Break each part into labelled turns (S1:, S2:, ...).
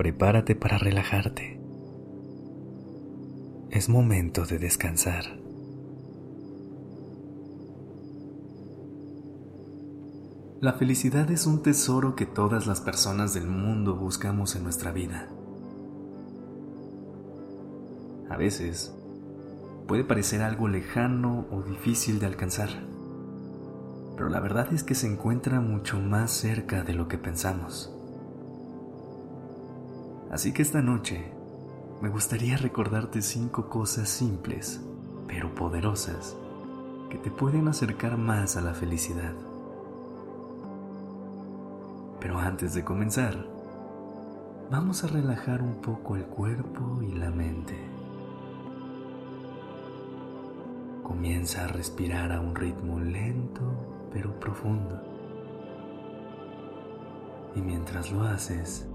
S1: Prepárate para relajarte. Es momento de descansar. La felicidad es un tesoro que todas las personas del mundo buscamos en nuestra vida. A veces puede parecer algo lejano o difícil de alcanzar pero la verdad es que se encuentra mucho más cerca de lo que pensamos. Así que esta noche me gustaría recordarte cinco cosas simples, pero poderosas, que te pueden acercar más a la felicidad. Pero antes de comenzar, vamos a relajar un poco el cuerpo y la mente. Comienza a respirar a un ritmo lento pero profundo. Y mientras lo haces,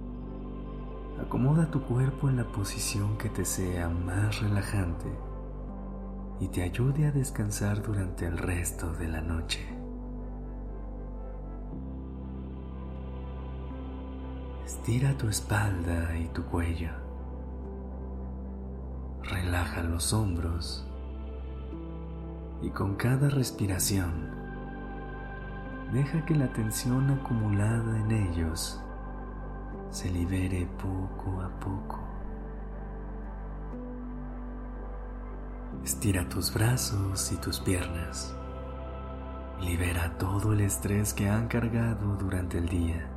S1: acomoda tu cuerpo en la posición que te sea más relajante y te ayude a descansar durante el resto de la noche. Estira tu espalda y tu cuello. Relaja los hombros y con cada respiración Deja que la tensión acumulada en ellos se libere poco a poco. Estira tus brazos y tus piernas. Libera todo el estrés que han cargado durante el día.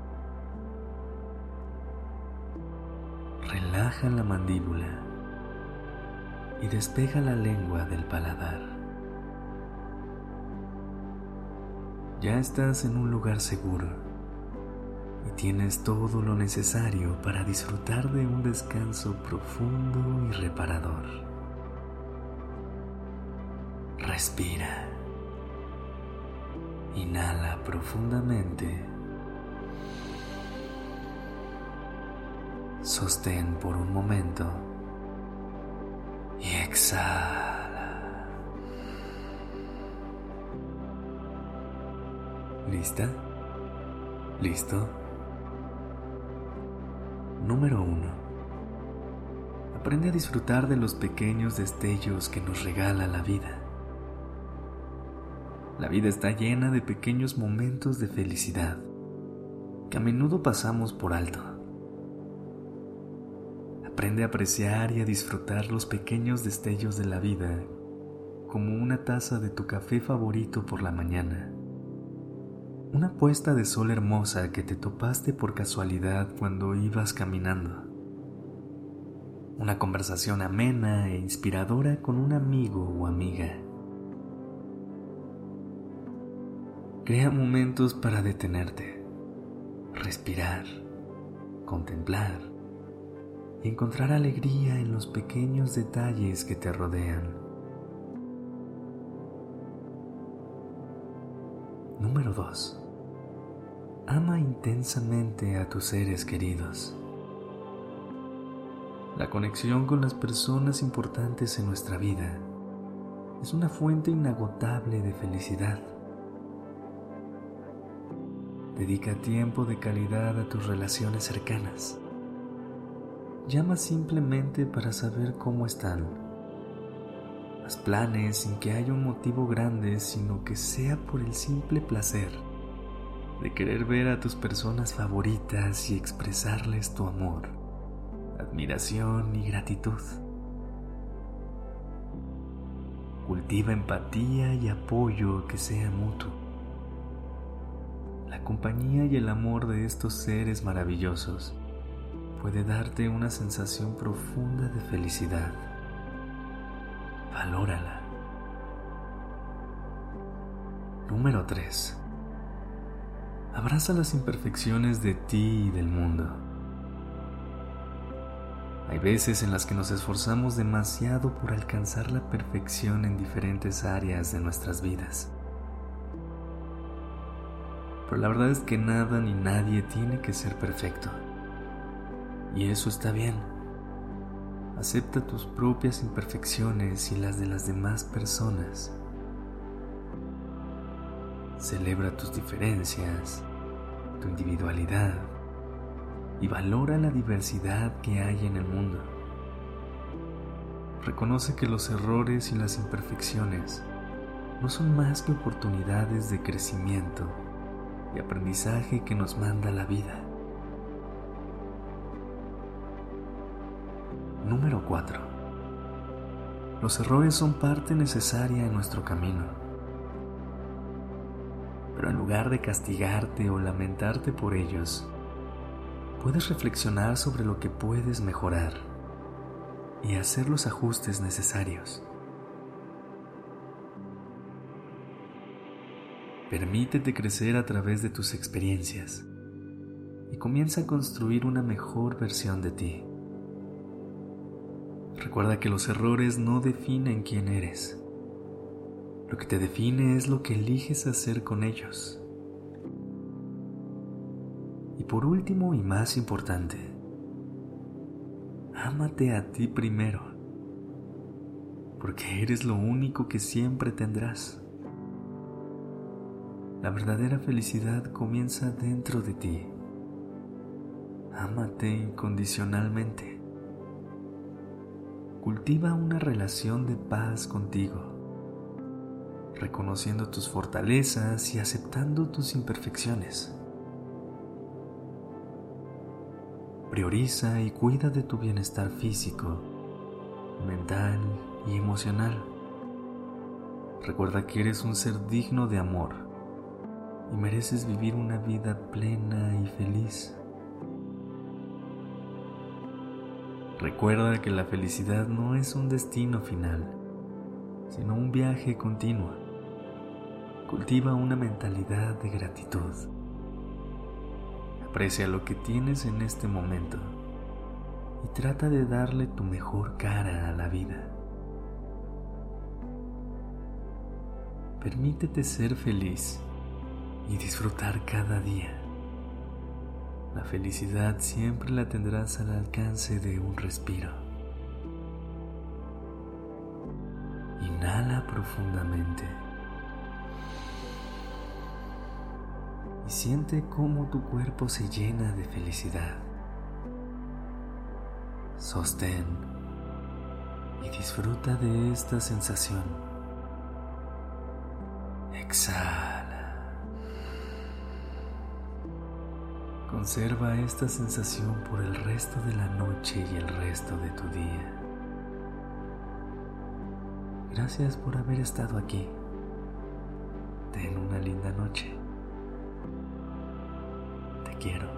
S1: Relaja la mandíbula y despeja la lengua del paladar. Ya estás en un lugar seguro tienes todo lo necesario para disfrutar de un descanso profundo y reparador. Respira. Inhala profundamente. Sostén por un momento y exhala. ¿Lista? ¿Listo? Número 1. Aprende a disfrutar de los pequeños destellos que nos regala la vida. La vida está llena de pequeños momentos de felicidad que a menudo pasamos por alto. Aprende a apreciar y a disfrutar los pequeños destellos de la vida como una taza de tu café favorito por la mañana una puesta de sol hermosa que te topaste por casualidad cuando ibas caminando. Una conversación amena e inspiradora con un amigo o amiga. Crea momentos para detenerte, respirar, contemplar y encontrar alegría en los pequeños detalles que te rodean. Número 2. Ama intensamente a tus seres queridos. La conexión con las personas importantes en nuestra vida es una fuente inagotable de felicidad. Dedica tiempo de calidad a tus relaciones cercanas. Llama simplemente para saber cómo están planes sin que haya un motivo grande, sino que sea por el simple placer de querer ver a tus personas favoritas y expresarles tu amor, admiración y gratitud. Cultiva empatía y apoyo que sea mutuo. La compañía y el amor de estos seres maravillosos puede darte una sensación profunda de felicidad valórala. Número 3. Abraza las imperfecciones de ti y del mundo. Hay veces en las que nos esforzamos demasiado por alcanzar la perfección en diferentes áreas de nuestras vidas. Pero la verdad es que nada ni nadie tiene que ser perfecto. Y eso está bien. Acepta tus propias imperfecciones y las de las demás personas. Celebra tus diferencias, tu individualidad y valora la diversidad que hay en el mundo. Reconoce que los errores y las imperfecciones no son más que oportunidades de crecimiento y aprendizaje que nos manda la vida. Número 4. Los errores son parte necesaria en nuestro camino. Pero en lugar de castigarte o lamentarte por ellos, puedes reflexionar sobre lo que puedes mejorar y hacer los ajustes necesarios. Permítete crecer a través de tus experiencias y comienza a construir una mejor versión de ti. Recuerda que los errores no definen quién eres. Lo que te define es lo que eliges hacer con ellos. Y por último y más importante, ámate a ti primero, porque eres lo único que siempre tendrás. La verdadera felicidad comienza dentro de ti. Ámate incondicionalmente. Cultiva una relación de paz contigo, reconociendo tus fortalezas y aceptando tus imperfecciones. Prioriza y cuida de tu bienestar físico, mental y emocional. Recuerda que eres un ser digno de amor y mereces vivir una vida plena y feliz. Recuerda que la felicidad no es un destino final, sino un viaje continuo. Cultiva una mentalidad de gratitud. Aprecia lo que tienes en este momento y trata de darle tu mejor cara a la vida. Permítete ser feliz y disfrutar cada día. La felicidad siempre la tendrás al alcance de un respiro. Inhala profundamente y siente cómo tu cuerpo se llena de felicidad. Sostén y disfruta de esta sensación. Exhala. Conserva esta sensación por el resto de la noche y el resto de tu día. Gracias por haber estado aquí. Ten una linda noche. Te quiero.